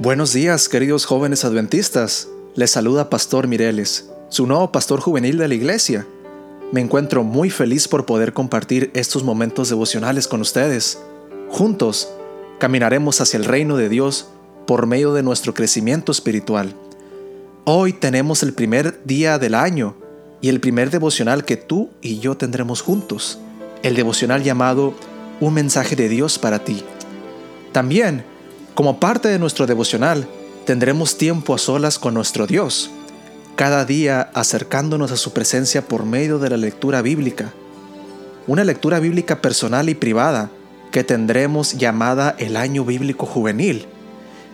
Buenos días, queridos jóvenes adventistas. Les saluda Pastor Mireles, su nuevo pastor juvenil de la iglesia. Me encuentro muy feliz por poder compartir estos momentos devocionales con ustedes. Juntos, caminaremos hacia el reino de Dios por medio de nuestro crecimiento espiritual. Hoy tenemos el primer día del año y el primer devocional que tú y yo tendremos juntos, el devocional llamado Un mensaje de Dios para ti. También, como parte de nuestro devocional, tendremos tiempo a solas con nuestro Dios, cada día acercándonos a su presencia por medio de la lectura bíblica. Una lectura bíblica personal y privada que tendremos llamada el año bíblico juvenil,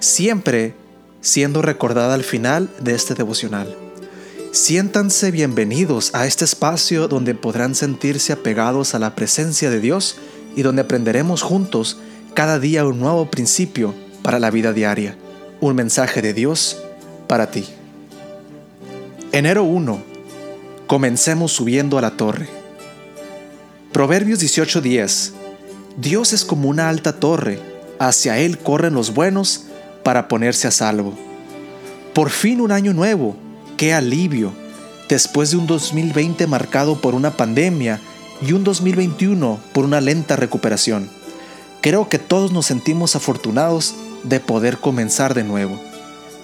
siempre siendo recordada al final de este devocional. Siéntanse bienvenidos a este espacio donde podrán sentirse apegados a la presencia de Dios y donde aprenderemos juntos cada día un nuevo principio para la vida diaria, un mensaje de Dios para ti. Enero 1. Comencemos subiendo a la torre. Proverbios 18:10. Dios es como una alta torre, hacia Él corren los buenos para ponerse a salvo. Por fin un año nuevo, qué alivio, después de un 2020 marcado por una pandemia y un 2021 por una lenta recuperación. Creo que todos nos sentimos afortunados de poder comenzar de nuevo.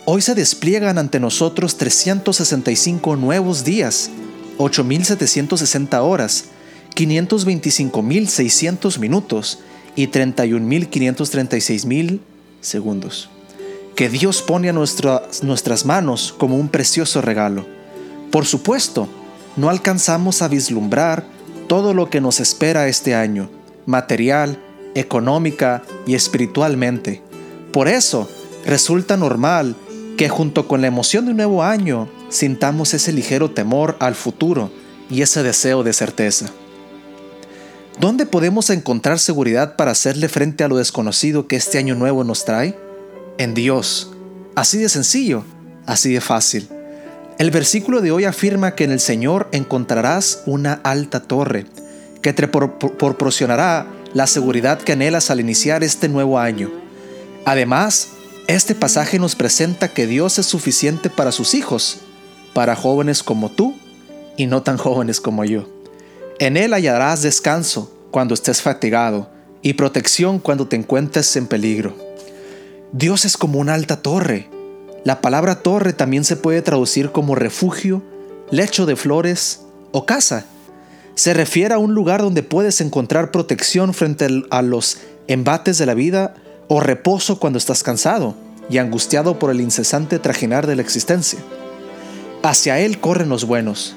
Hoy se despliegan ante nosotros 365 nuevos días, 8.760 horas, 525.600 minutos y 31.536.000 segundos, que Dios pone a nuestras manos como un precioso regalo. Por supuesto, no alcanzamos a vislumbrar todo lo que nos espera este año, material, económica y espiritualmente. Por eso, resulta normal que junto con la emoción de un nuevo año sintamos ese ligero temor al futuro y ese deseo de certeza. ¿Dónde podemos encontrar seguridad para hacerle frente a lo desconocido que este año nuevo nos trae? En Dios. Así de sencillo, así de fácil. El versículo de hoy afirma que en el Señor encontrarás una alta torre que te proporcionará la seguridad que anhelas al iniciar este nuevo año. Además, este pasaje nos presenta que Dios es suficiente para sus hijos, para jóvenes como tú y no tan jóvenes como yo. En Él hallarás descanso cuando estés fatigado y protección cuando te encuentres en peligro. Dios es como una alta torre. La palabra torre también se puede traducir como refugio, lecho de flores o casa se refiere a un lugar donde puedes encontrar protección frente a los embates de la vida o reposo cuando estás cansado y angustiado por el incesante trajinar de la existencia. Hacia Él corren los buenos.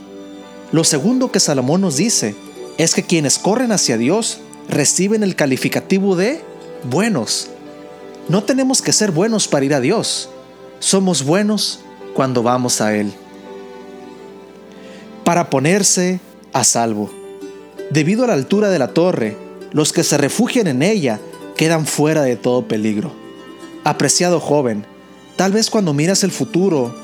Lo segundo que Salomón nos dice es que quienes corren hacia Dios reciben el calificativo de buenos. No tenemos que ser buenos para ir a Dios. Somos buenos cuando vamos a Él. Para ponerse a salvo. Debido a la altura de la torre, los que se refugian en ella quedan fuera de todo peligro. Apreciado joven, tal vez cuando miras el futuro,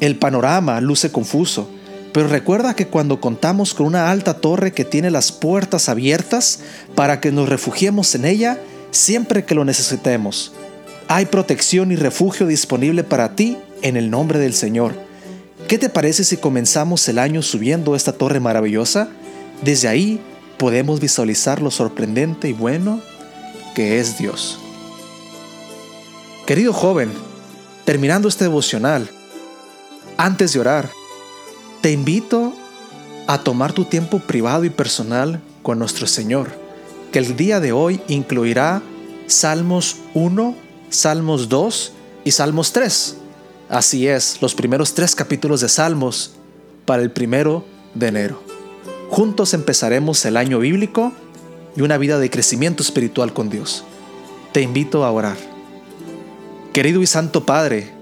el panorama luce confuso, pero recuerda que cuando contamos con una alta torre que tiene las puertas abiertas para que nos refugiemos en ella siempre que lo necesitemos, hay protección y refugio disponible para ti en el nombre del Señor. ¿Qué te parece si comenzamos el año subiendo esta torre maravillosa? Desde ahí podemos visualizar lo sorprendente y bueno que es Dios. Querido joven, terminando este devocional, antes de orar, te invito a tomar tu tiempo privado y personal con nuestro Señor, que el día de hoy incluirá Salmos 1, Salmos 2 y Salmos 3 Así es, los primeros tres capítulos de Salmos para el primero de enero. Juntos empezaremos el año bíblico y una vida de crecimiento espiritual con Dios. Te invito a orar. Querido y Santo Padre,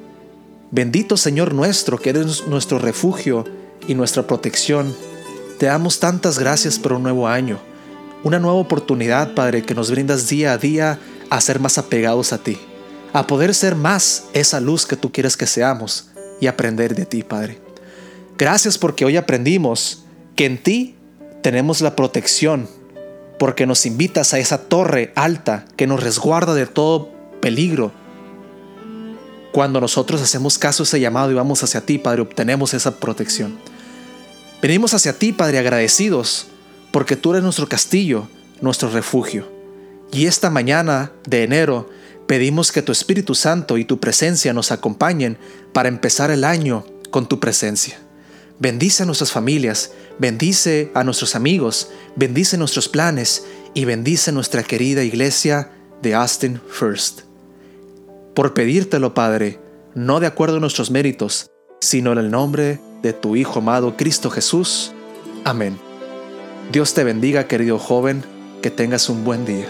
bendito Señor nuestro, que eres nuestro refugio y nuestra protección, te damos tantas gracias por un nuevo año, una nueva oportunidad, Padre, que nos brindas día a día a ser más apegados a ti a poder ser más esa luz que tú quieres que seamos y aprender de ti, Padre. Gracias porque hoy aprendimos que en ti tenemos la protección, porque nos invitas a esa torre alta que nos resguarda de todo peligro. Cuando nosotros hacemos caso a ese llamado y vamos hacia ti, Padre, obtenemos esa protección. Venimos hacia ti, Padre, agradecidos, porque tú eres nuestro castillo, nuestro refugio. Y esta mañana de enero pedimos que tu Espíritu Santo y tu presencia nos acompañen para empezar el año con tu presencia. Bendice a nuestras familias, bendice a nuestros amigos, bendice nuestros planes y bendice nuestra querida iglesia de Austin First. Por pedírtelo, Padre, no de acuerdo a nuestros méritos, sino en el nombre de tu Hijo amado Cristo Jesús. Amén. Dios te bendiga, querido joven, que tengas un buen día.